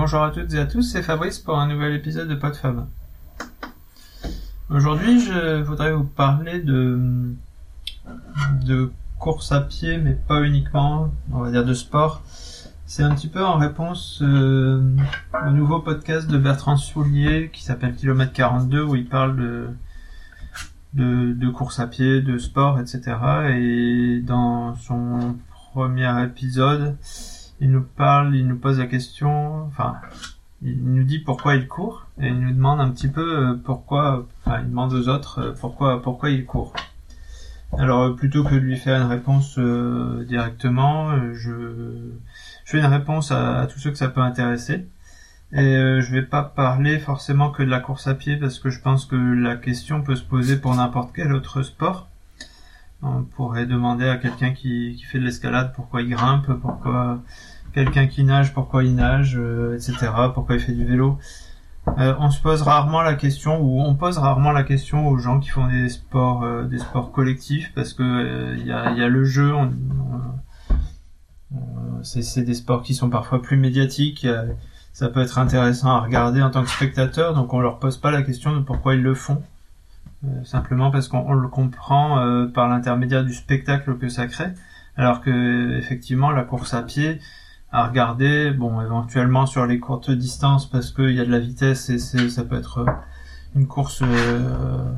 Bonjour à toutes et à tous, c'est Fabrice pour un nouvel épisode de PodFab. Aujourd'hui, je voudrais vous parler de, de course à pied, mais pas uniquement, on va dire de sport. C'est un petit peu en réponse euh, au nouveau podcast de Bertrand Soulier qui s'appelle Kilomètre 42 où il parle de, de, de course à pied, de sport, etc. Et dans son premier épisode, il nous parle, il nous pose la question, enfin, il nous dit pourquoi il court et il nous demande un petit peu euh, pourquoi, enfin, il demande aux autres euh, pourquoi, pourquoi il court. Alors euh, plutôt que de lui faire une réponse directement, je, je fais une réponse à, tous ceux que ça peut intéresser. Et je vais pas parler forcément que de la course à pied parce que je pense que la question peut se poser pour n'importe quel autre sport. On pourrait demander à quelqu'un qui, fait de l'escalade pourquoi il grimpe, pourquoi quelqu'un qui nage, pourquoi il nage, euh, etc. Pourquoi il fait du vélo. Euh, on se pose rarement la question, ou on pose rarement la question aux gens qui font des sports, euh, des sports collectifs, parce que il y a, y, a, le jeu. c'est des sports qui sont parfois plus médiatiques. ça peut être intéressant à regarder en tant que spectateur, donc on leur pose pas la question de pourquoi ils le font. Simplement parce qu'on le comprend par l'intermédiaire du spectacle que ça crée, alors que effectivement la course à pied, à regarder. Bon, éventuellement sur les courtes distances parce qu'il y a de la vitesse et ça peut être euh, une course euh,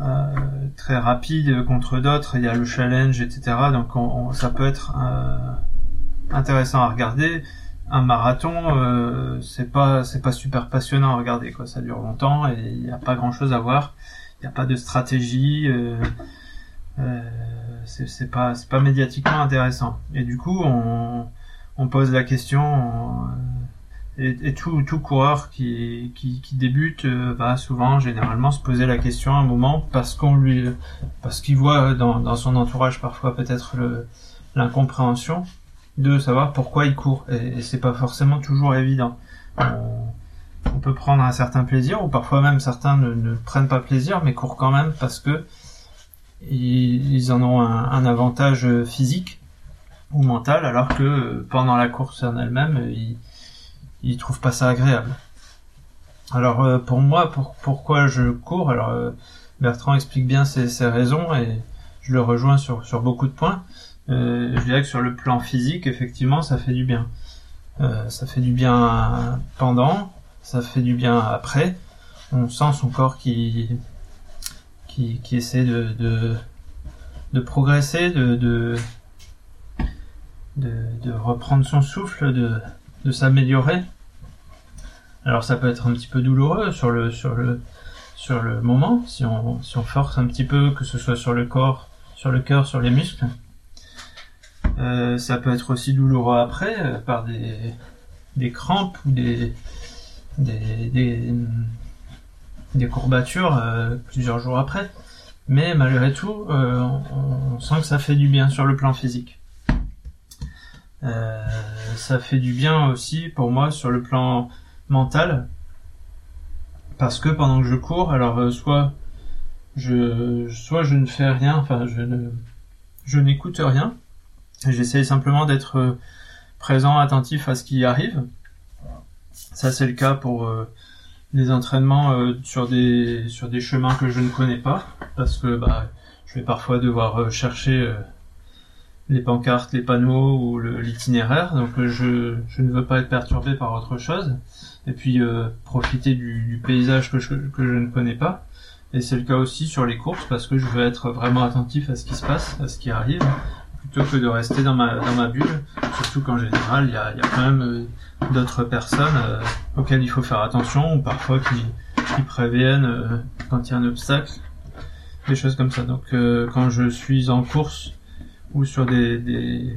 euh, très rapide contre d'autres. Il y a le challenge, etc. Donc on, ça peut être euh, intéressant à regarder. Un marathon, euh, c'est pas c'est pas super passionnant à regarder quoi. Ça dure longtemps et il n'y a pas grand chose à voir. Il n'y a pas de stratégie. c'est, c'est pas c'est pas médiatiquement intéressant. Et du coup on on pose la question euh, et, tout, tout coureur qui, qui, qui débute euh, va souvent généralement se poser la question à un moment parce qu'on lui parce qu'il voit dans, dans son entourage parfois peut-être l'incompréhension de savoir pourquoi il court et, c'est pas forcément toujours évident on, peut prendre un certain plaisir ou parfois même certains ne, ne, prennent pas plaisir mais courent quand même parce que ils, en ont un, avantage physique ou mental, alors que euh, pendant la course en elle-même, euh, il, il trouve pas ça agréable. Alors euh, pour moi, pour, pourquoi je cours Alors Bertrand explique bien ses, raisons et je le rejoins sur beaucoup de points. Je dirais que sur le plan physique, effectivement, ça fait du bien. ça fait du bien pendant, ça fait du bien après. On sent son corps qui qui, qui essaie de, de, de progresser, de, de, de, reprendre son souffle, de, de s'améliorer. Alors ça peut être un petit peu douloureux sur le sur le sur le moment si on si on force un petit peu que ce soit sur le corps, sur le cœur, sur les muscles. Euh, ça peut être aussi douloureux après euh, par des des crampes ou des des des, des courbatures euh, plusieurs jours après. Mais malgré tout, on, on sent que ça fait du bien sur le plan physique. Euh, ça fait du bien aussi pour moi sur le plan mental parce que pendant que je cours, alors euh, soit je soit je ne fais rien, enfin je ne je n'écoute rien. J'essaie simplement d'être euh, présent, attentif à ce qui arrive. Ça c'est le cas pour les entraînements sur des sur des chemins que je ne connais pas parce que bah je vais parfois devoir chercher les pancartes, les panneaux ou l'itinéraire. Donc euh, je, je, ne veux pas être perturbé par autre chose. Et puis euh, profiter du, du, paysage que je, que je ne connais pas. Et c'est le cas aussi sur les courses parce que je veux être vraiment attentif à ce qui se passe, à ce qui arrive, plutôt que de rester dans ma, dans ma bulle. Surtout qu'en général, il y a, y a, quand même euh, d'autres personnes auxquelles il faut faire attention ou parfois qui, qui préviennent quand il y a un obstacle, des choses comme ça. Donc quand je suis en course, ou sur des, des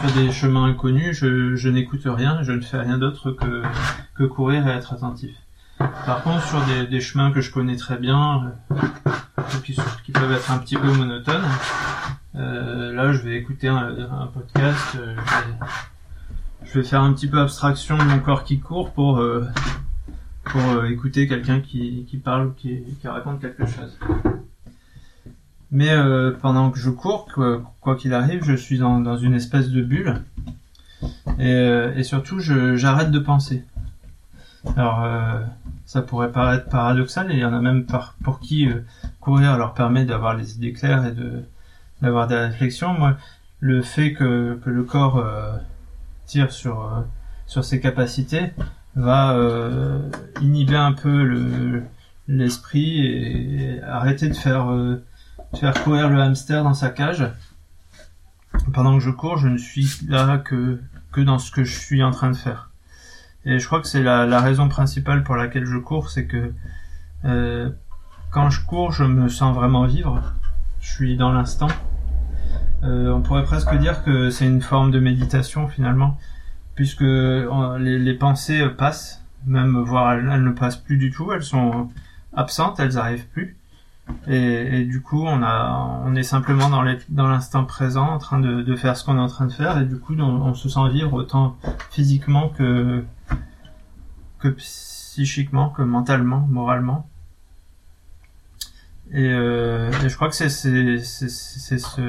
sur des chemins inconnus, je, je n'écoute rien, je ne fais rien d'autre que, que courir et être attentif. Par contre, sur des, chemins que je connais très bien, euh, qui, peuvent être un petit peu monotones, euh, là, je vais écouter un, podcast, euh, je, vais, je, vais, faire un petit peu abstraction de mon corps qui court pour euh, pour euh, écouter quelqu'un qui, qui parle ou qui, qui raconte quelque chose. Mais euh, pendant que je cours, quoi qu'il arrive, je suis dans, dans, une espèce de bulle. et, et surtout j'arrête de penser. Alors ça pourrait paraître paradoxal et il y en a même par, pour qui courir leur permet d'avoir les idées claires et de d'avoir des réflexions. Moi, le fait que, le corps euh, tire sur sur ses capacités va inhiber un peu le l'esprit et arrêter de faire faire courir le hamster dans sa cage. Pendant que je cours, je ne suis là que dans ce que je suis en train de faire. Et je crois que c'est la, raison principale pour laquelle je cours, c'est que euh, quand je cours, je me sens vraiment vivre. Je suis dans l'instant. Euh, on pourrait presque dire que c'est une forme de méditation finalement, puisque euh, les, pensées passent, même voire elles, ne passent plus du tout, elles sont absentes, elles arrivent plus. Et, du coup, on est simplement dans l'instant présent, en train de, faire ce qu'on est en train de faire, et du coup, on, se sent vivre autant physiquement que que psychiquement, que mentalement, moralement. Et, euh, je crois que c'est c'est ce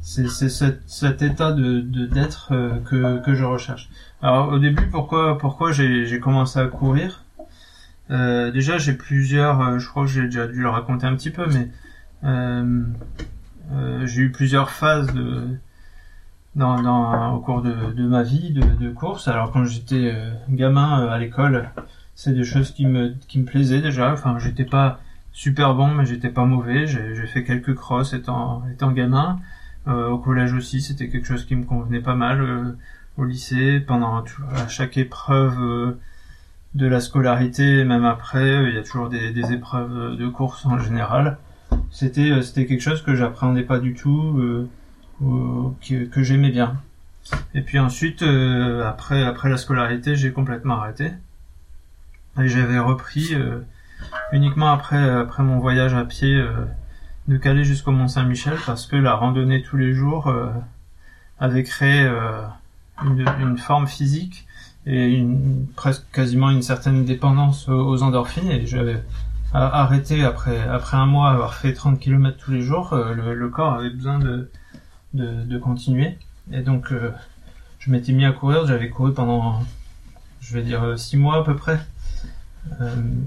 c'est cet, cet état de d'être euh, que que je recherche. Alors au début, pourquoi pourquoi j'ai j'ai commencé à courir? Euh, déjà, j'ai plusieurs, euh, je crois que j'ai déjà dû le raconter un petit peu, mais euh, j'ai eu plusieurs phases de, dans, dans, au cours de, de ma vie de, de, course. Alors quand j'étais gamin à l'école, c'est des choses qui me, qui me plaisaient déjà. Enfin, j'étais pas super bon, mais j'étais pas mauvais. J'ai fait quelques crosses étant, étant gamin. au collège aussi, c'était quelque chose qui me convenait pas mal. au lycée, pendant à chaque épreuve de la scolarité, même après, il y a toujours des, des épreuves de course en général. C'était euh, c'était quelque chose que j'appréhendais pas du tout, euh, que, que j'aimais bien. Et puis ensuite, euh, après après la scolarité, j'ai complètement arrêté. Et j'avais repris euh, uniquement après après mon voyage à pied de Calais jusqu'au Mont Saint-Michel parce que la randonnée tous les jours avait créé une, forme physique et presque quasiment une certaine dépendance aux endorphines. Et j'avais arrêté après après un mois avoir fait 30 km tous les jours euh, le, corps avait besoin de de, continuer. Et donc euh, je m'étais mis à courir j'avais couru pendant je vais dire six mois à peu près. euh,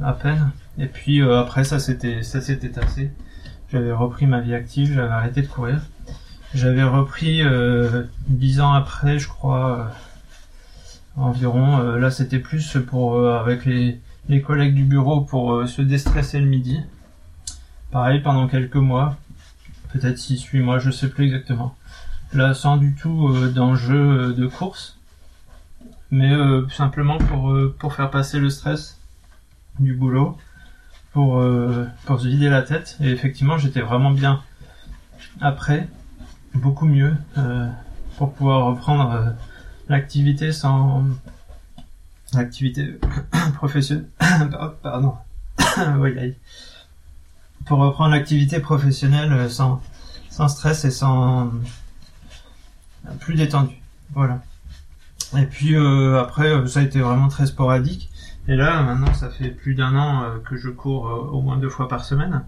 à peine et puis euh, après ça s'était ça s'était tassé j'avais repris ma vie active j'avais arrêté de courir j'avais repris dix ans après je crois environ. Euh, là, c'était plus pour euh, avec les, les collègues du bureau pour euh, se déstresser le midi. Pareil pendant quelques mois, peut-être 6-8 mois, je sais plus exactement. Là, sans du tout d'enjeu de course, mais simplement pour pour faire passer le stress du boulot, pour pour se vider la tête. Et effectivement, j'étais vraiment bien après, beaucoup mieux pour pouvoir reprendre l'activité sans l'activité professionnelle pardon. Pour reprendre l'activité professionnelle euh, sans sans stress et sans plus détendu. Voilà. Et puis euh, après euh, ça a été vraiment très sporadique et là maintenant ça fait plus d'un an euh, que je cours euh, au moins deux fois par semaine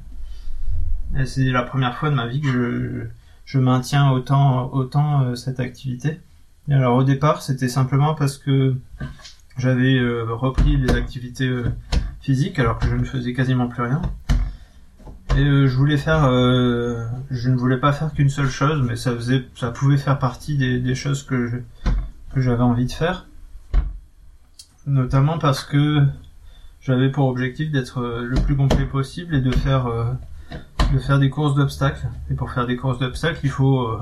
et c'est la première fois de ma vie que je, je maintiens autant autant cette activité alors au départ, c'était simplement parce que j'avais euh, repris les activités euh, physiques alors que je ne faisais quasiment plus rien. Et euh, je voulais faire, je ne voulais pas faire qu'une seule chose, mais ça faisait, ça pouvait faire partie des, des choses que je, que j'avais envie de faire. Notamment parce que j'avais pour objectif d'être le plus complet possible et de faire, de faire des courses d'obstacles. Et pour faire des courses d'obstacles, il faut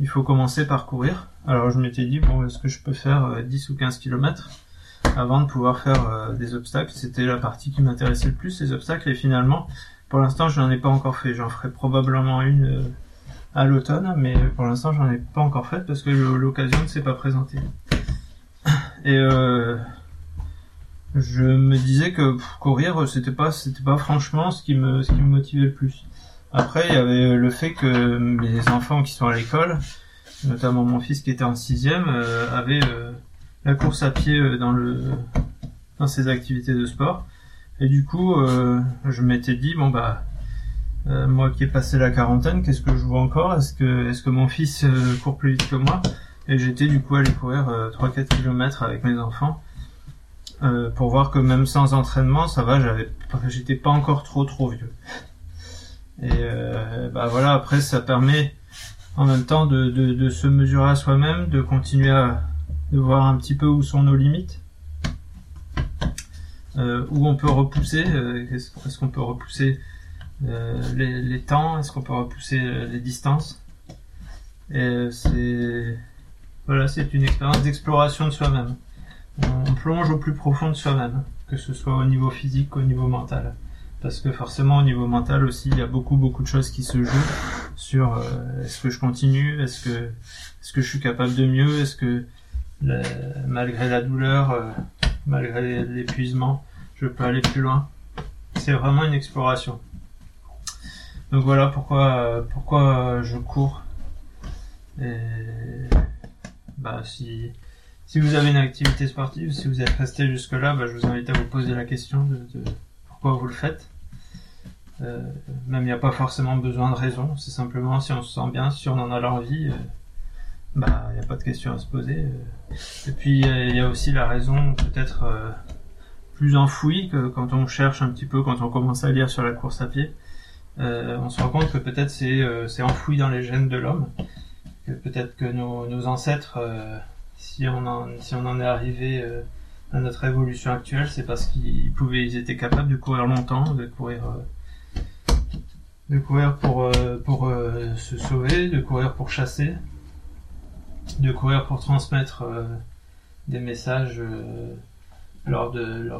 il faut commencer par courir. Alors je m'étais dit, bon, est-ce que je peux faire 10 euh, ou 15 km avant de pouvoir faire euh, des obstacles? C'était la partie qui m'intéressait le plus, les obstacles, et finalement, pour l'instant, je n'en ai pas encore fait. J'en ferai probablement une euh, à l'automne, mais pour l'instant, j'en ai pas encore fait parce que l'occasion ne s'est pas présentée. Et euh, je me disais que courir, c'était pas, c'était pas franchement ce qui me, ce qui me motivait le plus. Après, il y avait le fait que mes enfants qui sont à l'école, notamment mon fils qui était en sixième, euh, avait euh, la course à pied euh, dans le dans ses activités de sport. Et du coup, je m'étais dit bon bah moi qui ai passé la quarantaine, qu'est-ce que je vois encore? Est-ce que est-ce que mon fils court plus vite que moi? Et j'étais du coup allé courir 3-4 km avec mes enfants pour voir que même sans entraînement, ça va, j'avais, j'étais pas encore trop trop vieux. Et bah voilà, après ça permet en même temps de, de, se mesurer à soi-même, de continuer à de voir un petit peu où sont nos limites, euh, où on peut repousser, euh, est-ce qu'on peut repousser euh, les, les, temps, est-ce qu'on peut repousser euh, les distances. Et c'est voilà, c'est une expérience d'exploration de soi-même. On, on plonge au plus profond de soi-même, que ce soit au niveau physique, au niveau mental. Parce que forcément au niveau mental aussi il y a beaucoup beaucoup de choses qui se jouent sur euh, est-ce que je continue est-ce que est-ce que je suis capable de mieux est-ce que malgré la douleur euh, malgré l'épuisement je peux aller plus loin. C'est vraiment une exploration. Donc voilà pourquoi pourquoi je cours. Et bah si si vous avez une activité sportive si vous êtes resté jusque là bah, je vous invite à vous poser la question de, de pourquoi vous le faites. Euh, même il n'y a pas forcément besoin de raison, c'est simplement si on se sent bien, si on en a l'envie, euh, bah il n'y a pas de question à se poser. Euh. Et puis il y a aussi la raison peut-être euh, plus enfouie que quand on cherche un petit peu, quand on commence à lire sur la course à pied, on se rend compte que peut-être c'est c'est enfoui dans les gènes de l'homme, peut-être que nos, ancêtres, si on en si on en est arrivé à notre évolution actuelle, c'est parce qu'ils pouvaient, ils étaient capables de courir longtemps, de courir, euh, de courir pour euh, euh, se sauver, de courir pour chasser, de courir pour transmettre des messages lors de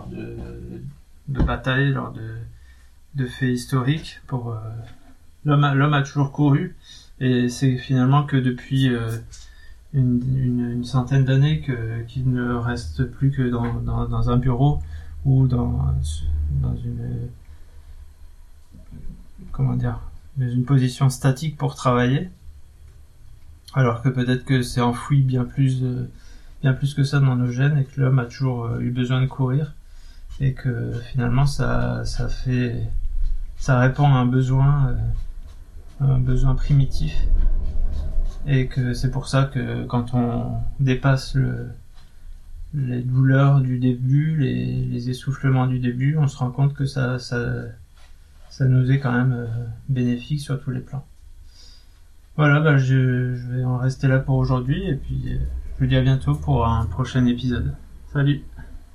batailles, lors de faits historiques. L'homme, l'homme a toujours couru, et c'est finalement que depuis une, une, centaine d'années qu'il ne reste plus que dans, dans, dans, un bureau ou dans dans une comment dire dans une position statique pour travailler. Alors que peut-être que c'est enfoui bien plus bien plus que ça dans nos gènes et que l'homme a toujours euh, eu besoin de courir et que finalement ça ça fait ça répond à un besoin euh, un besoin primitif et que c'est pour ça que quand on dépasse le, les douleurs du début, les, les, essoufflements du début, on se rend compte que ça, ça, ça nous est quand même euh, bénéfique sur tous les plans. Voilà, bah je, je vais en rester là pour aujourd'hui et puis euh, je vous dis à bientôt pour un prochain épisode. Salut